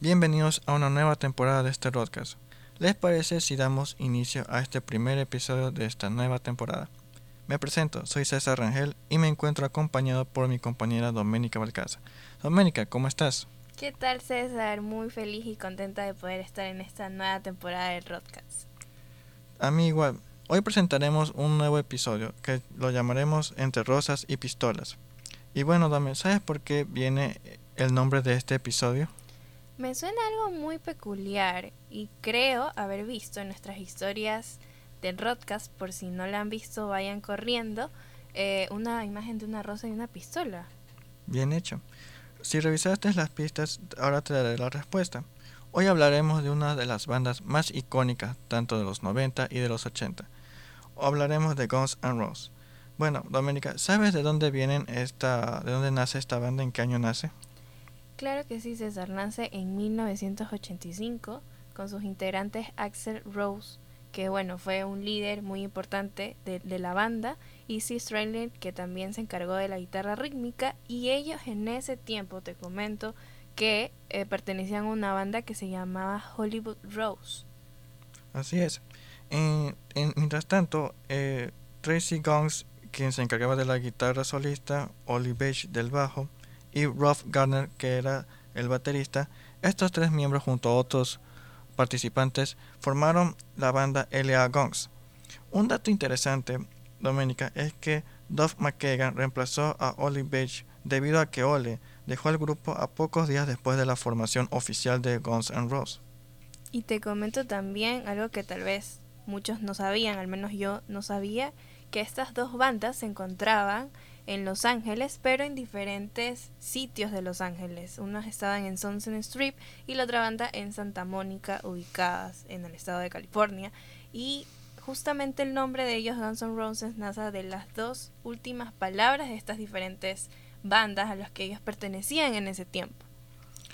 Bienvenidos a una nueva temporada de este podcast. ¿Les parece si damos inicio a este primer episodio de esta nueva temporada? Me presento, soy César Rangel y me encuentro acompañado por mi compañera Doménica Balcaza. Doménica, ¿cómo estás? ¿Qué tal César? Muy feliz y contenta de poder estar en esta nueva temporada del podcast. A mí igual. Hoy presentaremos un nuevo episodio que lo llamaremos Entre Rosas y Pistolas. Y bueno, Dame, ¿sabes por qué viene el nombre de este episodio? Me suena algo muy peculiar y creo haber visto en nuestras historias del podcast, por si no la han visto, vayan corriendo, eh, una imagen de una rosa y una pistola. Bien hecho. Si revisaste las pistas, ahora te daré la respuesta. Hoy hablaremos de una de las bandas más icónicas, tanto de los 90 y de los 80. O hablaremos de Guns N' Roses. Bueno, Doménica, ¿sabes de dónde vienen esta, de dónde nace esta banda, en qué año nace? Claro que sí, César nace en 1985 con sus integrantes Axel Rose, que bueno, fue un líder muy importante de, la banda, y C. Strandler, que también se encargó de la guitarra rítmica, y ellos en ese tiempo, te comento, que eh, pertenecían a una banda que se llamaba Hollywood Rose. Así es. mientras tanto, eh, Tracy Gongs, quien se encargaba de la guitarra solista, Ollie Beach del bajo, y Rolf Garner, que era el baterista, estos tres miembros junto a otros participantes formaron la banda L.A. Gongs. Un dato interesante, Doménica, es que Duff McKagan reemplazó a Ollie Beach debido a que Ole dejó el grupo a pocos días después de la formación oficial de Guns N' Roses. Y te comento también algo que tal vez muchos no sabían, al menos yo no sabía, que estas dos bandas se encontraban en Los Ángeles, pero en diferentes sitios de Los Ángeles. Unos estaban en Sunset Strip y la otra banda en Santa Mónica, ubicadas en el estado de California. Y justamente el nombre de ellos, Guns N' Roses, nace de las dos últimas palabras de estas diferentes bandas a las que ellos pertenecían en ese tiempo.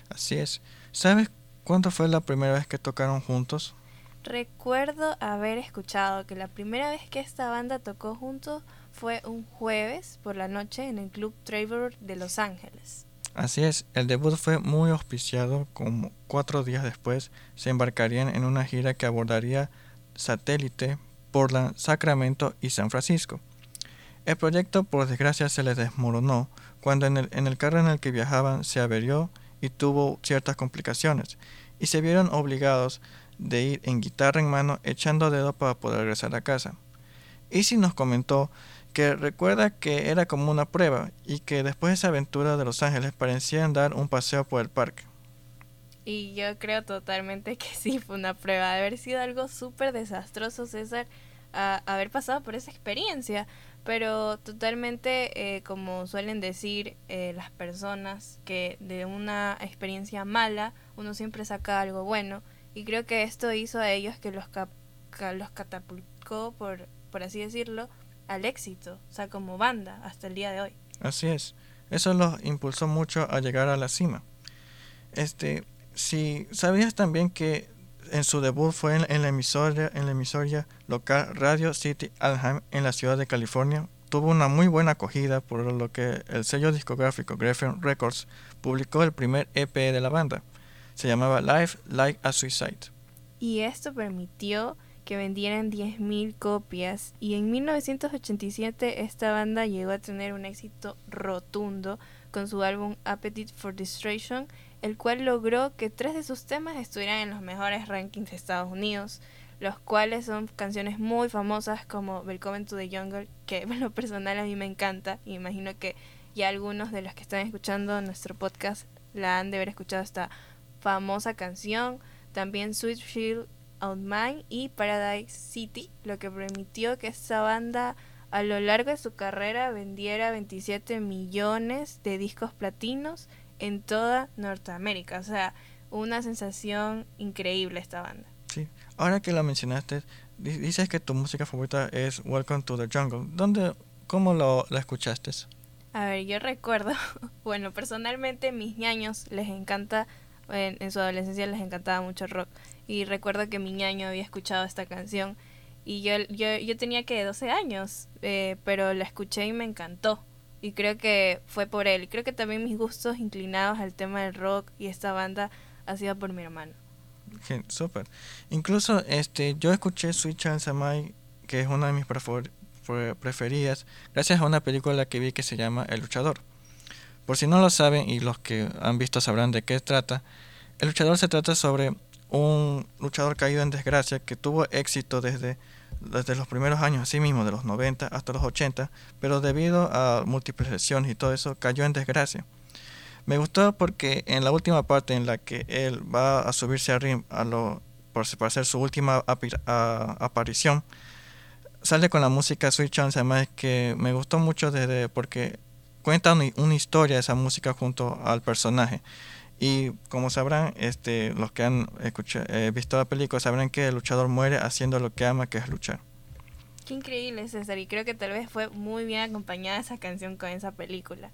Así es. ¿Sabes cuándo fue la primera vez que tocaron juntos? Recuerdo haber escuchado que la primera vez que esta banda tocó juntos fue un jueves por la noche en el Club Trevor de Los Ángeles. Así es, el debut fue muy auspiciado, como cuatro días después se embarcarían en una gira que abordaría Satélite, Portland, Sacramento y San Francisco. El proyecto por desgracia se les desmoronó cuando en el, en el carro en el que viajaban se averió y tuvo ciertas complicaciones, y se vieron obligados de ir en guitarra en mano echando dedo para poder regresar a casa. Easy nos comentó que recuerda que era como una prueba y que después de esa aventura de Los Ángeles parecían dar un paseo por el parque. Y yo creo totalmente que sí fue una prueba, de haber sido algo súper desastroso, César, haber pasado por esa experiencia, pero totalmente, eh, como suelen decir eh, las personas, que de una experiencia mala uno siempre saca algo bueno, y creo que esto hizo a ellos que los, los catapultó, por, por así decirlo, al éxito, o sea, como banda hasta el día de hoy. Así es. Eso los impulsó mucho a llegar a la cima. Este, si sabías también que en su debut fue en, la emisora en la emisora local Radio City Alham en la ciudad de California, tuvo una muy buena acogida por lo que el sello discográfico Geffen Records publicó el primer EP de la banda. Se llamaba Life Like a Suicide. Y esto permitió que vendieran 10.000 copias. Y en 1987 esta banda llegó a tener un éxito rotundo con su álbum Appetite for Destruction, el cual logró que tres de sus temas estuvieran en los mejores rankings de Estados Unidos, los cuales son canciones muy famosas como Welcome to the Jungle, que en lo personal a mí me encanta y imagino que ya algunos de los que están escuchando nuestro podcast la han de haber escuchado esta famosa canción, también Sweet Shield Mine y Paradise City, lo que permitió que esta banda a lo largo de su carrera vendiera 27 millones de discos platinos en toda Norteamérica. O sea, una sensación increíble esta banda. Sí, ahora que la mencionaste, dices que tu música favorita es Welcome to the Jungle. ¿Dónde, cómo lo, la escuchaste? A ver, yo recuerdo, bueno, personalmente mis ñaños les encanta, en, su adolescencia les encantaba mucho rock y recuerdo que mi ñaño había escuchado esta canción y yo, yo, yo tenía que 12 años, eh, pero la escuché y me encantó. Y creo que fue por él. Creo que también mis gustos inclinados al tema del rock y esta banda ha sido por mi hermano. Súper. Incluso este, yo escuché Sweet Child Samai, que es una de mis preferidas, gracias a una película que vi que se llama El Luchador. Por si no lo saben y los que han visto sabrán de qué trata, El Luchador se trata sobre un luchador caído en desgracia que tuvo éxito desde, desde los primeros años, así mismo, de los 90 hasta los 80, pero debido a múltiples lesiones y todo eso, cayó en desgracia. Me gustó porque en la última parte en la que él va a subirse a lo, para hacer su última aparición, sale con la música Sweet Chance, además que me gustó mucho desde porque cuenta una historia esa música junto al personaje. Y como sabrán, este, los que han escuchado, eh, visto la película sabrán que el luchador muere haciendo lo que ama, que es luchar. Qué increíble, César. Y creo que tal vez fue muy bien acompañada esa canción con esa película.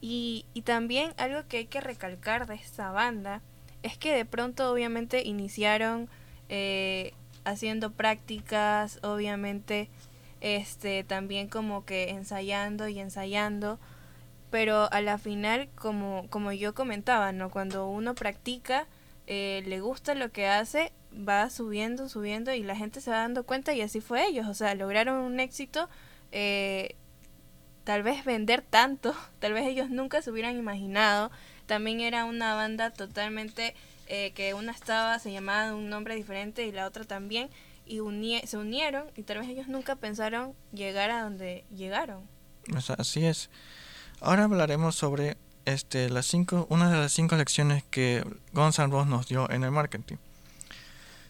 Y, y también algo que hay que recalcar de esta banda es que de pronto obviamente iniciaron eh, haciendo prácticas, obviamente este también como que ensayando y ensayando, pero a la final como, como yo comentaba, ¿no? Cuando uno practica, eh, le gusta lo que hace, va subiendo, subiendo y la gente se va dando cuenta y así fue ellos, o sea, lograron un éxito eh, tal vez vender tanto, tal vez ellos nunca se hubieran imaginado. También era una banda totalmente eh, que una estaba, se llamaba un nombre diferente y la otra también, y se unieron y tal vez ellos nunca pensaron llegar a donde llegaron. Así es. Ahora hablaremos sobre este, las cinco, una de las cinco lecciones que Roses nos dio en el marketing.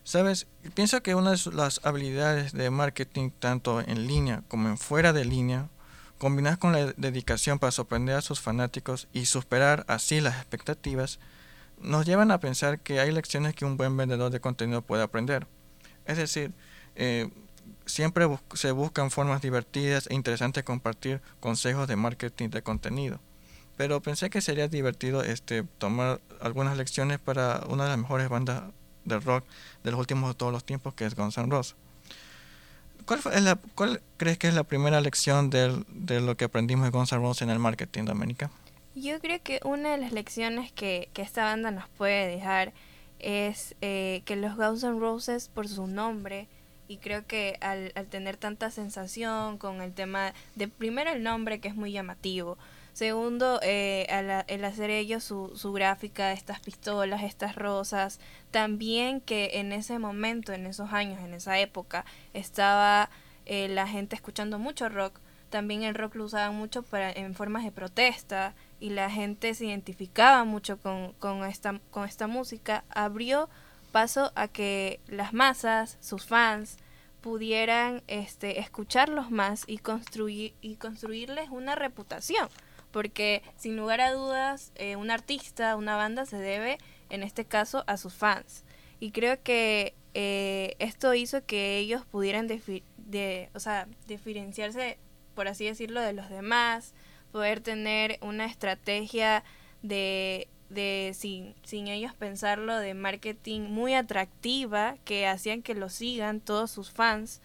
Sabes, pienso que una de las habilidades de marketing, tanto en línea como en fuera de línea, combinadas con la dedicación para sorprender a sus fanáticos y superar así las expectativas, nos llevan a pensar que hay lecciones que un buen vendedor de contenido puede aprender. Es decir, eh, siempre se buscan formas divertidas e interesantes de compartir consejos de marketing de contenido. Pero pensé que sería divertido este, tomar algunas lecciones para una de las mejores bandas de rock de los últimos de todos los tiempos, que es Guns N' Roses. ¿Cuál, la, ¿Cuál crees que es la primera lección de, de lo que aprendimos de Guns N' Roses en el marketing, Doménica? Yo creo que una de las lecciones que, que esta banda nos puede dejar es eh, que los Guns N' Roses, por su nombre, y creo que al, al tener tanta sensación con el tema de primero el nombre que es muy llamativo, Segundo, eh, el hacer ellos su, su gráfica, estas pistolas, estas rosas, también que en ese momento, en esos años, en esa época, estaba eh, la gente escuchando mucho rock, también el rock lo usaban mucho para, en formas de protesta y la gente se identificaba mucho con, con, esta, con esta música, abrió paso a que las masas, sus fans, pudieran este, escucharlos más y, construir, y construirles una reputación porque sin lugar a dudas eh, un artista, una banda se debe en este caso a sus fans. Y creo que eh, esto hizo que ellos pudieran de, o sea, diferenciarse, por así decirlo, de los demás, poder tener una estrategia de, de sin, sin ellos pensarlo, de marketing muy atractiva que hacían que lo sigan todos sus fans.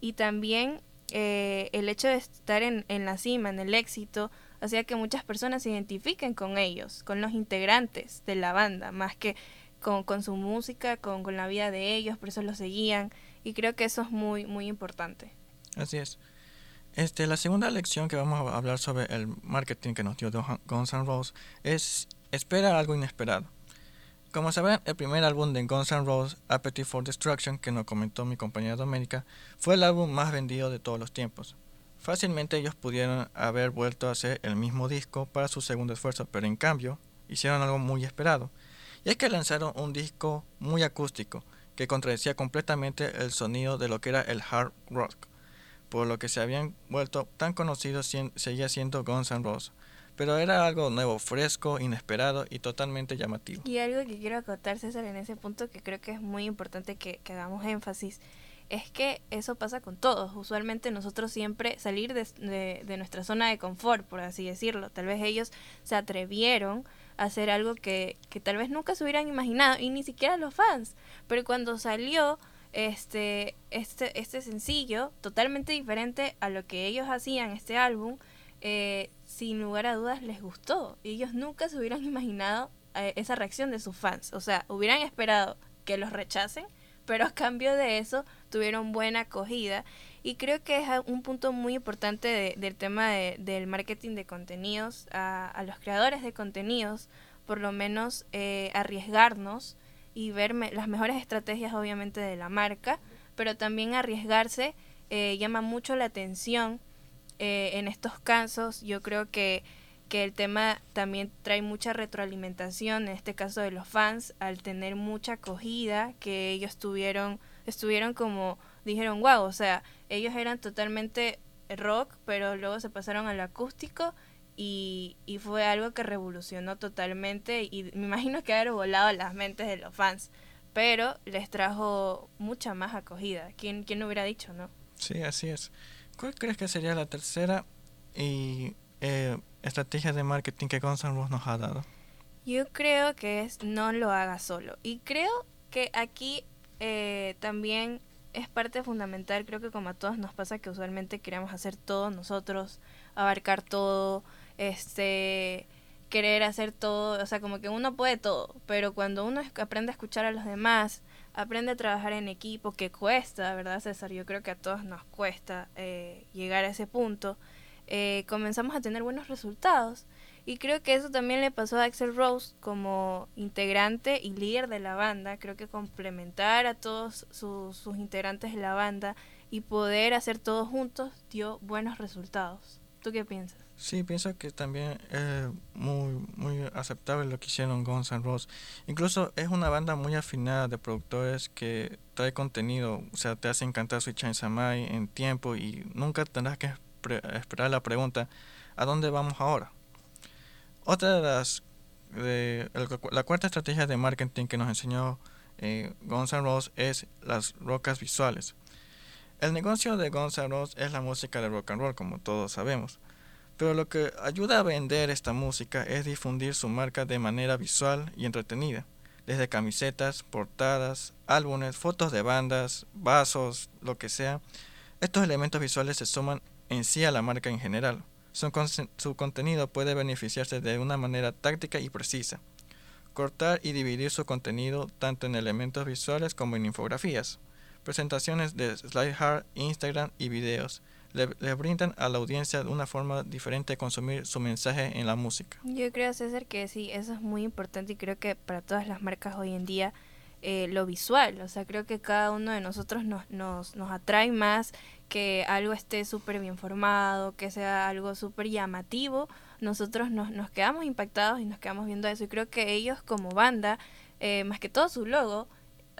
Y también eh, el hecho de estar en, en la cima, en el éxito, hacía que muchas personas se identifiquen con ellos, con los integrantes de la banda, más que con, con su música, con, con, la vida de ellos, por eso los seguían y creo que eso es muy, muy importante. Así es. Este, la segunda lección que vamos a hablar sobre el marketing que nos dio Guns N' Roses es espera algo inesperado. Como sabrán, el primer álbum de Guns N' Roses, Appetite for Destruction, que nos comentó mi compañera Doménica, fue el álbum más vendido de todos los tiempos. Fácilmente ellos pudieron haber vuelto a hacer el mismo disco para su segundo esfuerzo, pero en cambio hicieron algo muy esperado. Y es que lanzaron un disco muy acústico, que contradecía completamente el sonido de lo que era el hard rock, por lo que se habían vuelto tan conocidos seguía siendo Guns N' Roses. Pero era algo nuevo, fresco, inesperado y totalmente llamativo. Y algo que quiero acotar, César, en ese punto que creo que es muy importante que, que hagamos énfasis, es que eso pasa con todos. Usualmente nosotros siempre salir de, de, nuestra zona de confort, por así decirlo. Tal vez ellos se atrevieron a hacer algo que, que tal vez nunca se hubieran imaginado, y ni siquiera los fans. Pero cuando salió este, este, este sencillo, totalmente diferente a lo que ellos hacían, este álbum, eh, sin lugar a dudas les gustó. Ellos nunca se hubieran imaginado eh, esa reacción de sus fans. O sea, hubieran esperado que los rechacen, pero a cambio de eso tuvieron buena acogida. Y creo que es un punto muy importante del tema del marketing de contenidos a, los creadores de contenidos, por lo menos eh, arriesgarnos y ver las mejores estrategias obviamente de la marca, pero también arriesgarse eh, llama mucho la atención eh, en estos casos. Yo creo que, que el tema también trae mucha retroalimentación, en este caso de los fans, al tener mucha acogida, que ellos tuvieron, estuvieron como, dijeron, wow, o sea, ellos eran totalmente rock, pero luego se pasaron al acústico y, y fue algo que revolucionó totalmente y me imagino que haber volado las mentes de los fans, pero les trajo mucha más acogida. ¿Quién, quién hubiera dicho, no? Sí, así es. ¿Cuál crees que sería la tercera y, eh, estrategia de marketing que Guns N' nos ha dado? Yo creo que es no lo haga solo. Y creo que aquí eh, también es parte fundamental, creo que como a todos nos pasa que usualmente queremos hacer todo nosotros, abarcar todo, este querer hacer todo, o sea, como que uno puede todo, pero cuando uno aprende a escuchar a los demás, aprende a trabajar en equipo, que cuesta, ¿verdad, César? Yo creo que a todos nos cuesta eh, llegar a ese punto. Eh, comenzamos a tener buenos resultados. Y creo que eso también le pasó a Axel Rose como integrante y líder de la banda. Creo que complementar a todos sus, sus integrantes de la banda y poder hacer todo juntos dio buenos resultados. ¿Tú qué piensas? Sí, pienso que también es muy, muy aceptable lo que hicieron Guns N' Roses. Incluso es una banda muy afinada de productores que trae contenido, o sea, te hacen cantar Sweet Child Samai en tiempo y nunca tendrás que esperar la pregunta, ¿a dónde vamos ahora? Otra de las, de, la cuarta estrategia de marketing que nos enseñó eh, Guns N' Roses es las rocas visuales. El negocio de Guns N' Roses es la música de rock and roll, como todos sabemos. Pero lo que ayuda a vender esta música es difundir su marca de manera visual y entretenida, desde camisetas, portadas, álbumes, fotos de bandas, vasos, lo que sea. Estos elementos visuales se suman en sí a la marca en general. Su, contenido puede beneficiarse de una manera táctica y precisa. Cortar y dividir su contenido tanto en elementos visuales como en infografías, presentaciones de slide hard, Instagram y videos le, brindan a la audiencia una forma diferente de consumir su mensaje en la música. Yo creo, César, que sí, eso es muy importante y creo que para todas las marcas hoy en día eh, lo visual, o sea, creo que cada uno de nosotros nos, nos, nos atrae más que algo esté súper bien formado, que sea algo súper llamativo, nosotros nos, nos quedamos impactados y nos quedamos viendo eso y creo que ellos como banda, eh, más que todo su logo,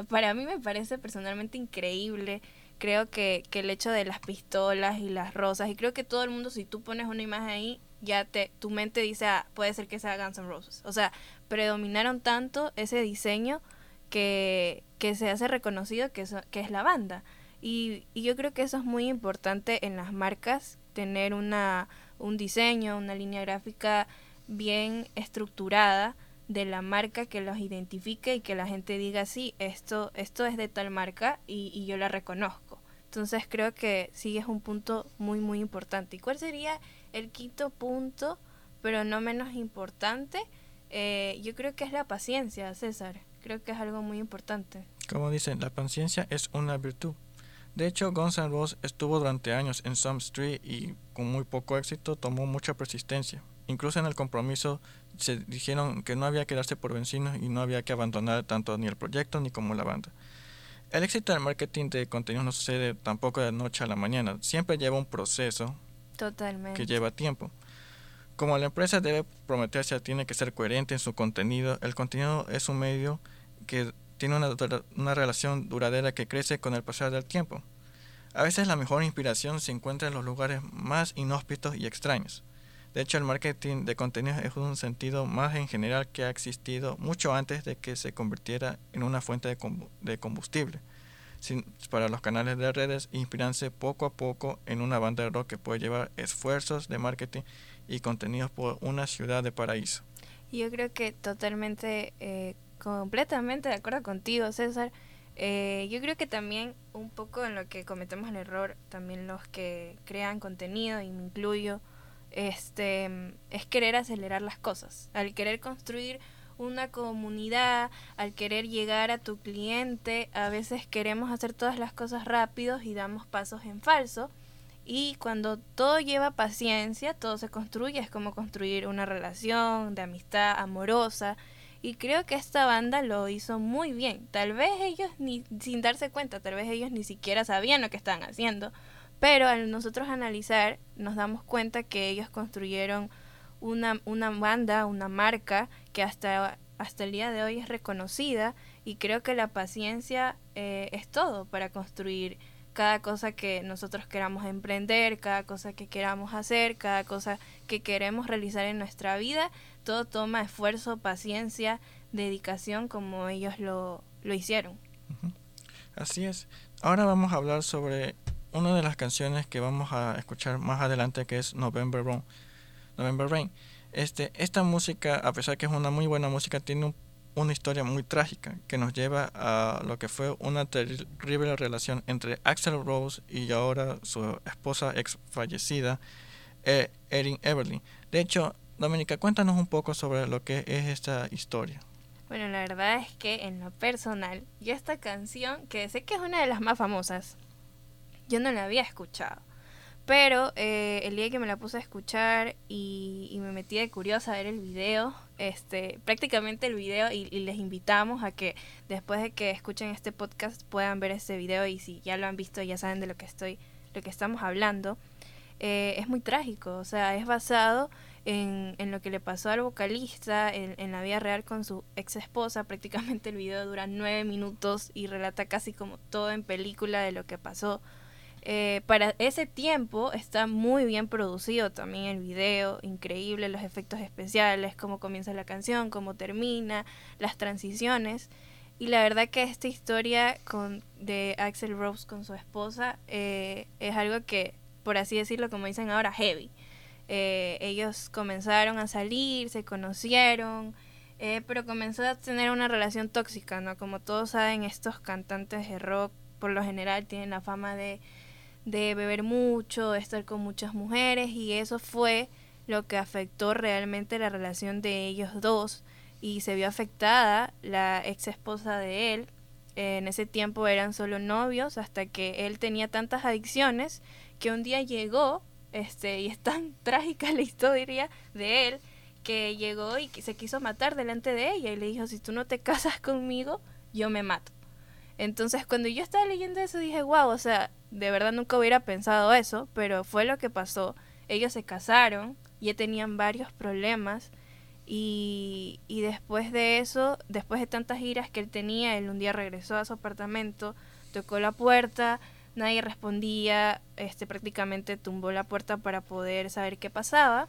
para mí me parece personalmente increíble creo que, que el hecho de las pistolas y las rosas, y creo que todo el mundo, si tú pones una imagen ahí, ya te, tu mente dice, ah, puede ser que sea Guns N' Roses. O sea, predominaron tanto ese diseño que, que se hace reconocido que, que es la banda. Y, y, yo creo que eso es muy importante en las marcas, tener una, un diseño, una línea gráfica bien estructurada de la marca que los identifique y que la gente diga, sí, esto, esto es de tal marca y, y yo la reconozco. Entonces creo que sí es un punto muy, muy importante. ¿Y cuál sería el quinto punto, pero no menos importante? Eh, yo creo que es la paciencia, César. Creo que es algo muy importante. Como dicen, la paciencia es una virtud. De hecho, Guns N' estuvo durante años en Some Street y con muy poco éxito tomó mucha persistencia. Incluso en el compromiso se dijeron que no había que darse por vencidos y no había que abandonar tanto ni el proyecto ni como la banda. El éxito del marketing de contenidos no sucede tampoco de noche a la mañana, siempre lleva un proceso Totalmente. que lleva tiempo. Como la empresa debe prometerse, tiene que ser coherente en su contenido, el contenido es un medio que tiene una, una relación duradera que crece con el pasar del tiempo. A veces la mejor inspiración se encuentra en los lugares más inhóspitos y extraños. De hecho, el marketing de contenidos es un sentido más en general que ha existido mucho antes de que se convirtiera en una fuente de combustible. para los canales de redes, inspirarse poco a poco en una banda de rock que puede llevar esfuerzos de marketing y contenidos por una ciudad de paraíso. Yo creo que totalmente, eh, completamente de acuerdo contigo, César. Eh, yo creo que también un poco en lo que cometemos el error, también los que crean contenido, y me incluyo, este, es querer acelerar las cosas. Al querer construir una comunidad, al querer llegar a tu cliente, a veces queremos hacer todas las cosas rápidos y damos pasos en falso. Y cuando todo lleva paciencia, todo se construye, es como construir una relación de amistad amorosa. Y creo que esta banda lo hizo muy bien. Tal vez ellos ni sin darse cuenta, tal vez ellos ni siquiera sabían lo que estaban haciendo, pero al nosotros analizar nos damos cuenta que ellos construyeron una, una banda, una marca que hasta, hasta el día de hoy es reconocida y creo que la paciencia eh, es todo para construir cada cosa que nosotros queramos emprender, cada cosa que queramos hacer, cada cosa que queremos realizar en nuestra vida, todo toma esfuerzo, paciencia, dedicación como ellos lo, lo hicieron. Así es. Ahora vamos a hablar sobre una de las canciones que vamos a escuchar más adelante que es November Rain. November Rain. Este, esta música, a pesar que es una muy buena música, tiene una historia muy trágica que nos lleva a lo que fue una terrible relación entre Axel Rose y ahora su esposa ex fallecida, eh, Erin Everly. De hecho, Dominica, cuéntanos un poco sobre lo que es esta historia. Bueno, la verdad es que en lo personal, yo esta canción, que sé que es una de las más famosas, yo no la había escuchado. Pero eh, el día que me la puse a escuchar y, me metí de curiosa a ver el video, este, prácticamente el video, y, les invitamos a que después de que escuchen este podcast puedan ver este video y si ya lo han visto ya saben de lo que estoy, lo que estamos hablando. Eh, es muy trágico, o sea, es basado en, en lo que le pasó al vocalista en, en, la vida real con su ex esposa. Prácticamente el video dura nueve minutos y relata casi como todo en película de lo que pasó. Eh, para ese tiempo está muy bien producido también el video, increíble los efectos especiales, cómo comienza la canción, cómo termina, las transiciones. Y la verdad que esta historia con, de Axel Rose con su esposa eh, es algo que, por así decirlo, como dicen ahora, heavy. Eh, ellos comenzaron a salir, se conocieron, pero comenzó a tener una relación tóxica, ¿no? Como todos saben, estos cantantes de rock por lo general tienen la fama de de beber mucho, de estar con muchas mujeres y eso fue lo que afectó realmente la relación de ellos dos y se vio afectada la ex esposa de él. En ese tiempo eran solo novios hasta que él tenía tantas adicciones que un día llegó, este, y es tan trágica la historia de él, que llegó y se quiso matar delante de ella y le dijo, si tú no te casas conmigo, yo me mato. Entonces cuando yo estaba leyendo eso dije, wow, o sea, de verdad nunca hubiera pensado eso, pero fue lo que pasó. Ellos se casaron, ya tenían varios problemas y, y después de eso, después de tantas giras que él tenía, él un día regresó a su apartamento, tocó la puerta, nadie respondía, este prácticamente tumbó la puerta para poder saber qué pasaba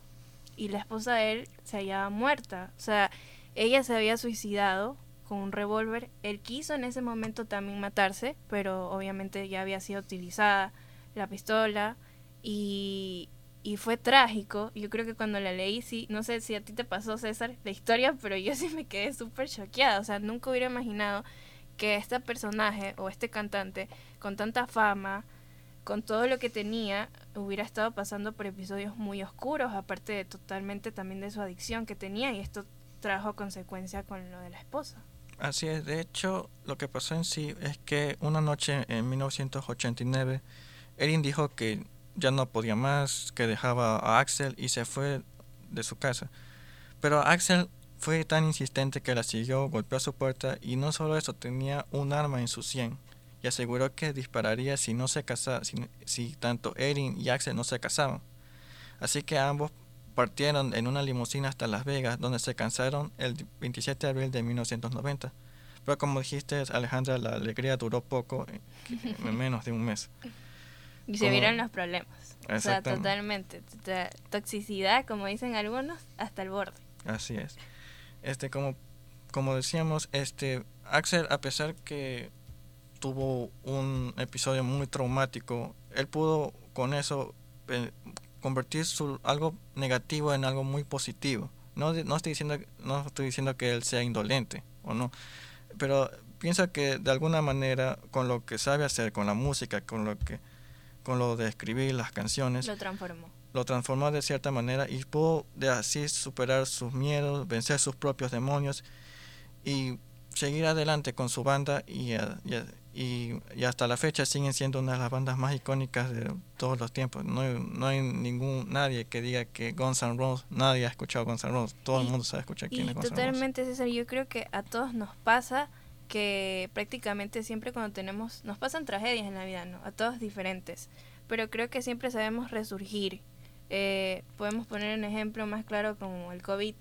y la esposa de él se hallaba muerta. O sea, ella se había suicidado con un revólver. Él quiso en ese momento también matarse, pero obviamente ya había sido utilizada la pistola y, y fue trágico. Yo creo que cuando la leí, sí, no sé si a ti te pasó, César, la historia, pero yo sí me quedé súper choqueada. O sea, nunca hubiera imaginado que este personaje o este cantante con tanta fama, con todo lo que tenía, hubiera estado pasando por episodios muy oscuros, aparte de totalmente también de su adicción que tenía y esto trajo consecuencia con lo de la esposa. Así es, de hecho, lo que pasó en sí es que una noche en 1989, Erin dijo que ya no podía más, que dejaba a Axel y se fue de su casa. Pero Axel fue tan insistente que la siguió, golpeó su puerta y no solo eso, tenía un arma en su sien y aseguró que dispararía si no se casaba, si tanto Erin y Axel no se casaban. Así que ambos partieron en una limusina hasta Las Vegas, donde se cansaron el 27 de abril de 1990. Pero como dijiste, Alejandra, la alegría duró poco, en menos de un mes. Y se vieron los problemas. O sea, totalmente. Toxicidad, como dicen algunos, hasta el borde. Así es. Este, como, como decíamos, este, Axel, a pesar que tuvo un episodio muy traumático, él pudo con eso eh, convertir su, algo negativo en algo muy positivo. No, no, estoy diciendo, no estoy diciendo que él sea indolente o no, pero piensa que de alguna manera con lo que sabe hacer, con la música, con lo que con lo de escribir las canciones, lo transformó. lo transformó de cierta manera y pudo de así superar sus miedos, vencer sus propios demonios y seguir adelante con su banda y, y, y, hasta la fecha siguen siendo una de las bandas más icónicas de todos los tiempos. No hay, no hay ningún nadie que diga que Guns N' Roses, nadie ha escuchado Guns N' Roses, todo el mundo sabe escuchar quién es Guns N' Roses. Totalmente, César, yo creo que a todos nos pasa que prácticamente siempre cuando tenemos, nos pasan tragedias en la vida, ¿no? A todos diferentes, pero creo que siempre sabemos resurgir. Eh, podemos poner un ejemplo más claro como el COVID.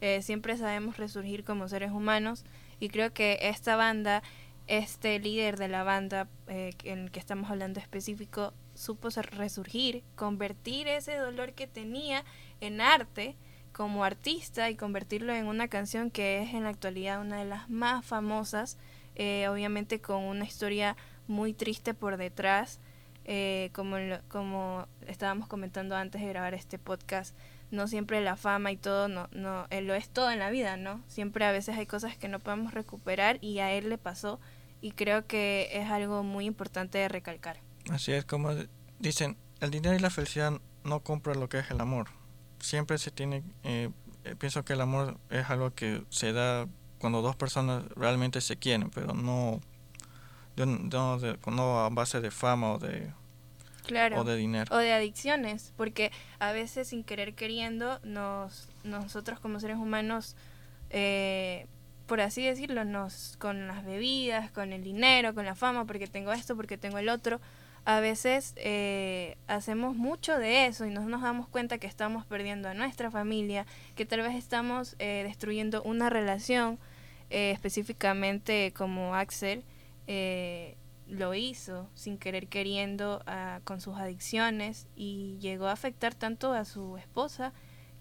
Eh, siempre sabemos resurgir como seres humanos y creo que esta banda, este líder de la banda eh, en el que estamos hablando específico, supo resurgir, convertir ese dolor que tenía en arte como artista y convertirlo en una canción que es en la actualidad una de las más famosas, eh, obviamente con una historia muy triste por detrás, eh, como, como estábamos comentando antes de grabar este podcast, no siempre la fama y todo no, no eh, lo es todo en la vida, ¿no? Siempre a veces hay cosas que no podemos recuperar y a él le pasó y creo que es algo muy importante de recalcar. Así es como dicen, el dinero y la felicidad no compran lo que es el amor siempre se tiene, eh, eh, pienso que el amor es algo que se da cuando dos personas realmente se quieren, pero no, no, no a base de fama o de, claro, o de dinero. O de adicciones, porque a veces sin querer queriendo, nos, nosotros como seres humanos, eh, por así decirlo, nos, con las bebidas, con el dinero, con la fama, porque tengo esto, porque tengo el otro, a veces eh, hacemos mucho de eso y no nos damos cuenta que estamos perdiendo a nuestra familia, que tal vez estamos eh, destruyendo una relación, eh, específicamente como Axel lo hizo sin querer queriendo ah, con sus adicciones y llegó a afectar tanto a su esposa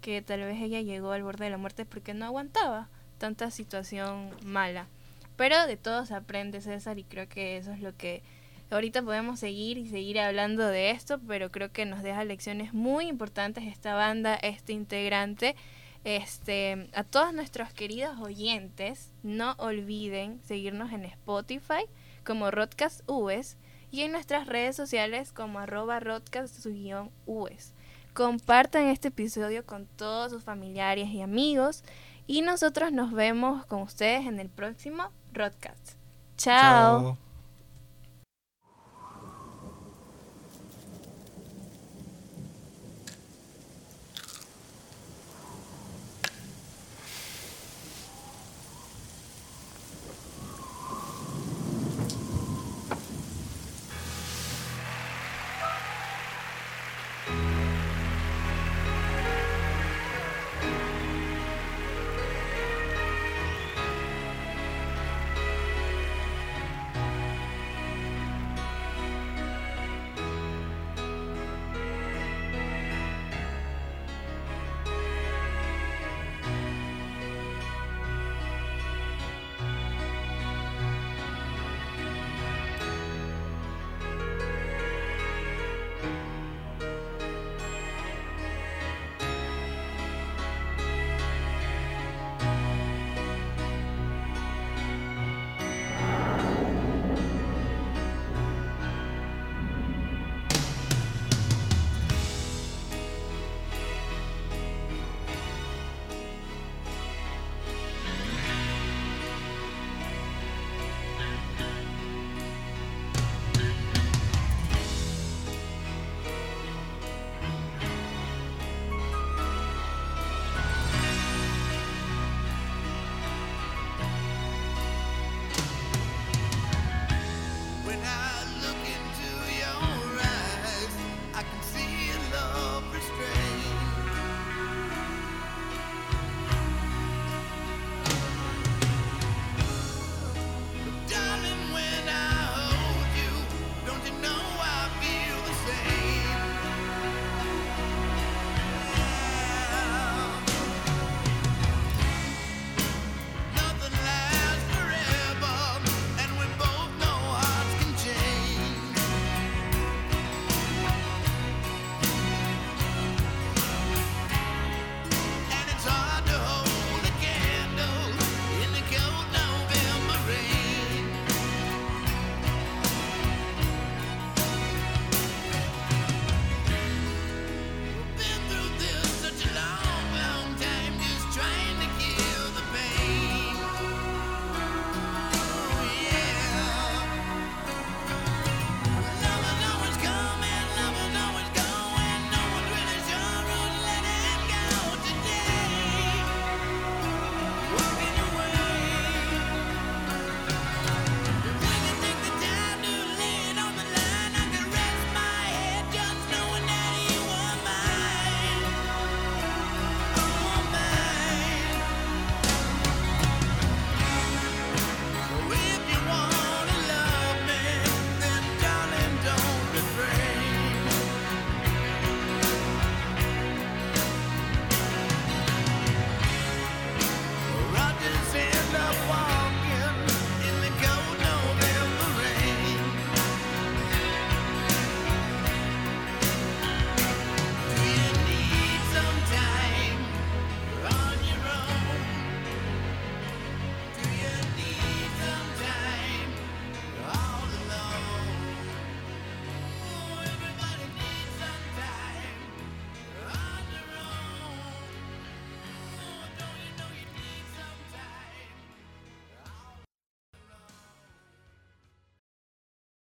que tal vez ella llegó al borde de la muerte porque no aguantaba tanta situación mala. Pero de todos aprende César y creo que eso es lo que Ahorita podemos seguir y seguir hablando de esto, pero creo que nos deja lecciones muy importantes esta banda, este integrante. Este, a todos nuestros queridos oyentes, no olviden seguirnos en Spotify como Rodcast US y en nuestras redes sociales como arroba Rodcast-US. Compartan este episodio con todos sus familiares y amigos y nosotros nos vemos con ustedes en el próximo Rodcast. Chao.